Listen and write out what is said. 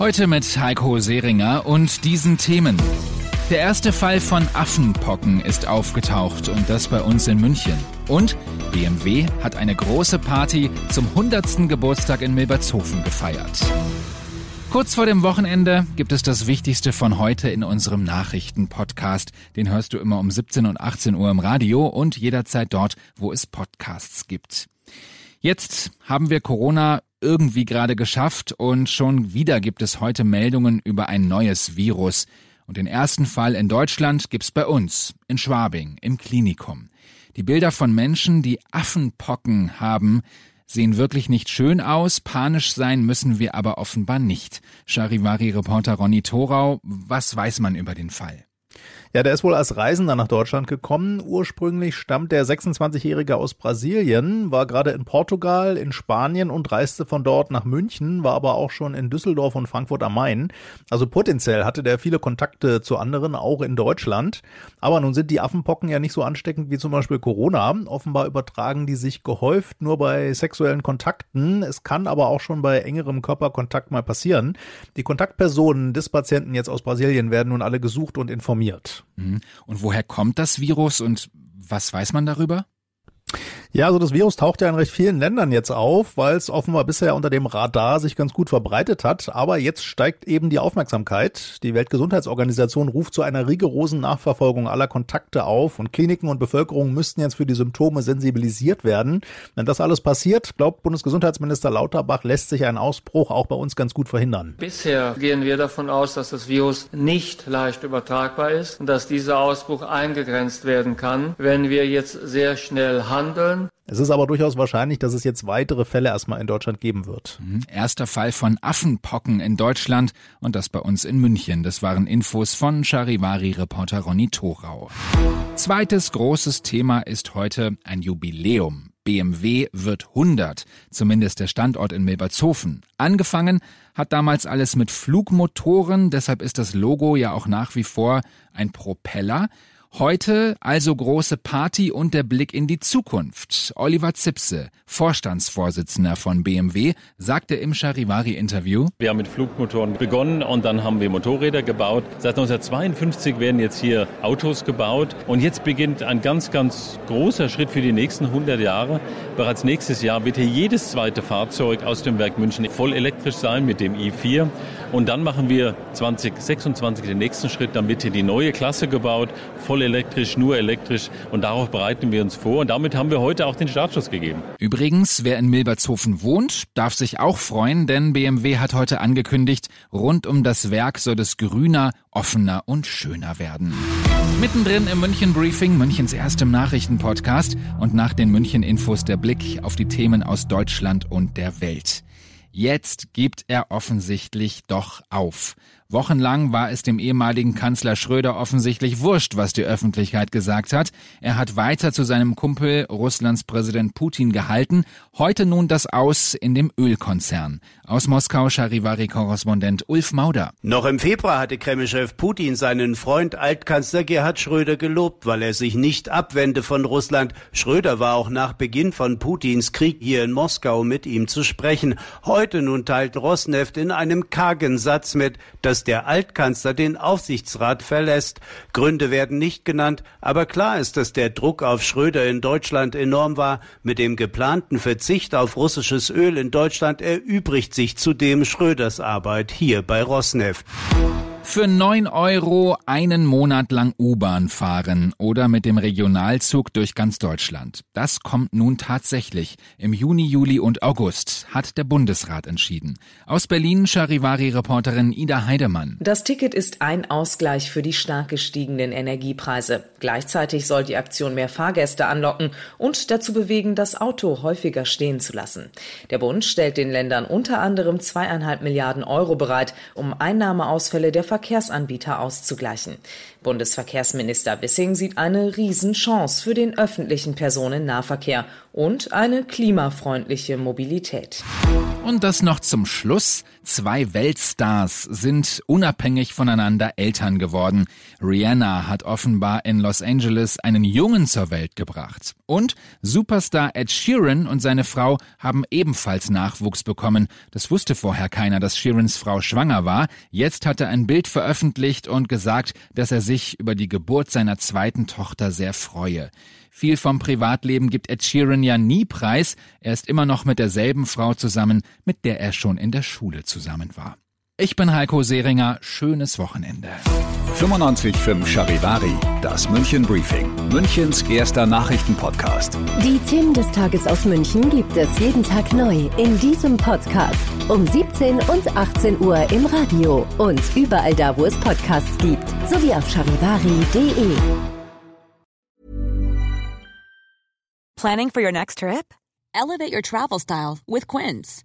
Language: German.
Heute mit Heiko Seringer und diesen Themen. Der erste Fall von Affenpocken ist aufgetaucht und das bei uns in München. Und BMW hat eine große Party zum 100. Geburtstag in Milbertshofen gefeiert. Kurz vor dem Wochenende gibt es das Wichtigste von heute in unserem Nachrichten-Podcast. Den hörst du immer um 17 und 18 Uhr im Radio und jederzeit dort, wo es Podcasts gibt. Jetzt haben wir Corona irgendwie gerade geschafft und schon wieder gibt es heute Meldungen über ein neues Virus. Und den ersten Fall in Deutschland gibt's bei uns, in Schwabing, im Klinikum. Die Bilder von Menschen, die Affenpocken haben, sehen wirklich nicht schön aus. Panisch sein müssen wir aber offenbar nicht. Charivari-Reporter Ronny Thorau, was weiß man über den Fall? Ja, der ist wohl als Reisender nach Deutschland gekommen. Ursprünglich stammt der 26-Jährige aus Brasilien, war gerade in Portugal, in Spanien und reiste von dort nach München, war aber auch schon in Düsseldorf und Frankfurt am Main. Also potenziell hatte der viele Kontakte zu anderen, auch in Deutschland. Aber nun sind die Affenpocken ja nicht so ansteckend wie zum Beispiel Corona. Offenbar übertragen die sich gehäuft nur bei sexuellen Kontakten. Es kann aber auch schon bei engerem Körperkontakt mal passieren. Die Kontaktpersonen des Patienten jetzt aus Brasilien werden nun alle gesucht und informiert. Und woher kommt das Virus und was weiß man darüber? Ja, also das Virus taucht ja in recht vielen Ländern jetzt auf, weil es offenbar bisher unter dem Radar sich ganz gut verbreitet hat. Aber jetzt steigt eben die Aufmerksamkeit. Die Weltgesundheitsorganisation ruft zu einer rigorosen Nachverfolgung aller Kontakte auf und Kliniken und Bevölkerung müssten jetzt für die Symptome sensibilisiert werden. Wenn das alles passiert, glaubt Bundesgesundheitsminister Lauterbach, lässt sich ein Ausbruch auch bei uns ganz gut verhindern. Bisher gehen wir davon aus, dass das Virus nicht leicht übertragbar ist und dass dieser Ausbruch eingegrenzt werden kann, wenn wir jetzt sehr schnell handeln es ist aber durchaus wahrscheinlich, dass es jetzt weitere Fälle erstmal in Deutschland geben wird. Mhm. Erster Fall von Affenpocken in Deutschland und das bei uns in München. Das waren Infos von Charivari-Reporter Ronny Thorau. Zweites großes Thema ist heute ein Jubiläum. BMW wird 100, zumindest der Standort in Milbertshofen. Angefangen hat damals alles mit Flugmotoren, deshalb ist das Logo ja auch nach wie vor ein Propeller. Heute also große Party und der Blick in die Zukunft. Oliver Zipse, Vorstandsvorsitzender von BMW, sagte im Charivari-Interview. Wir haben mit Flugmotoren begonnen und dann haben wir Motorräder gebaut. Seit 1952 werden jetzt hier Autos gebaut und jetzt beginnt ein ganz, ganz großer Schritt für die nächsten 100 Jahre. Bereits nächstes Jahr wird hier jedes zweite Fahrzeug aus dem Werk München voll elektrisch sein mit dem i4. Und dann machen wir 2026 den nächsten Schritt. Dann wird hier die neue Klasse gebaut, voll elektrisch, nur elektrisch. Und darauf bereiten wir uns vor. Und damit haben wir heute auch den Startschuss gegeben. Übrigens, wer in Milbertshofen wohnt, darf sich auch freuen, denn BMW hat heute angekündigt, rund um das Werk soll es grüner, offener und schöner werden. Mittendrin im München Briefing, Münchens erstem Nachrichtenpodcast und nach den München Infos der Blick auf die Themen aus Deutschland und der Welt. Jetzt gibt er offensichtlich doch auf. Wochenlang war es dem ehemaligen Kanzler Schröder offensichtlich wurscht, was die Öffentlichkeit gesagt hat. Er hat weiter zu seinem Kumpel Russlands Präsident Putin gehalten. Heute nun das Aus in dem Ölkonzern. Aus Moskau Charivari-Korrespondent Ulf Mauder. Noch im Februar hatte Kremlchef Putin seinen Freund Altkanzler Gerhard Schröder gelobt, weil er sich nicht abwende von Russland. Schröder war auch nach Beginn von Putins Krieg hier in Moskau mit ihm zu sprechen. Heute nun teilt Rosneft in einem kargen Satz mit, dass dass der Altkanzler den Aufsichtsrat verlässt. Gründe werden nicht genannt, aber klar ist, dass der Druck auf Schröder in Deutschland enorm war. Mit dem geplanten Verzicht auf russisches Öl in Deutschland erübrigt sich zudem Schröders Arbeit hier bei Rosneft. Für neun Euro einen Monat lang U-Bahn fahren oder mit dem Regionalzug durch ganz Deutschland. Das kommt nun tatsächlich. Im Juni, Juli und August hat der Bundesrat entschieden. Aus Berlin Charivari-Reporterin Ida Heidemann. Das Ticket ist ein Ausgleich für die stark gestiegenen Energiepreise. Gleichzeitig soll die Aktion mehr Fahrgäste anlocken und dazu bewegen, das Auto häufiger stehen zu lassen. Der Bund stellt den Ländern unter anderem zweieinhalb Milliarden Euro bereit, um Einnahmeausfälle der Verkehrsanbieter auszugleichen. Bundesverkehrsminister Wissing sieht eine Riesenchance für den öffentlichen Personennahverkehr und eine klimafreundliche Mobilität. Und das noch zum Schluss. Zwei Weltstars sind unabhängig voneinander Eltern geworden. Rihanna hat offenbar in Los Angeles einen Jungen zur Welt gebracht. Und Superstar Ed Sheeran und seine Frau haben ebenfalls Nachwuchs bekommen. Das wusste vorher keiner, dass Sheerans Frau schwanger war. Jetzt hat er ein Bild veröffentlicht und gesagt, dass er sich über die Geburt seiner zweiten Tochter sehr freue. Viel vom Privatleben gibt Ed Sheeran ja nie preis. Er ist immer noch mit derselben Frau zusammen, mit der er schon in der Schule zusammen war. Ich bin Heiko Seringer. Schönes Wochenende. 95.5 Charivari, das München Briefing, Münchens erster Nachrichtenpodcast. Die Themen des Tages aus München gibt es jeden Tag neu in diesem Podcast. Um 17 und 18 Uhr im Radio und überall da, wo es Podcasts gibt, sowie auf charivari.de. Planning for your next trip? Elevate your travel style with Quince.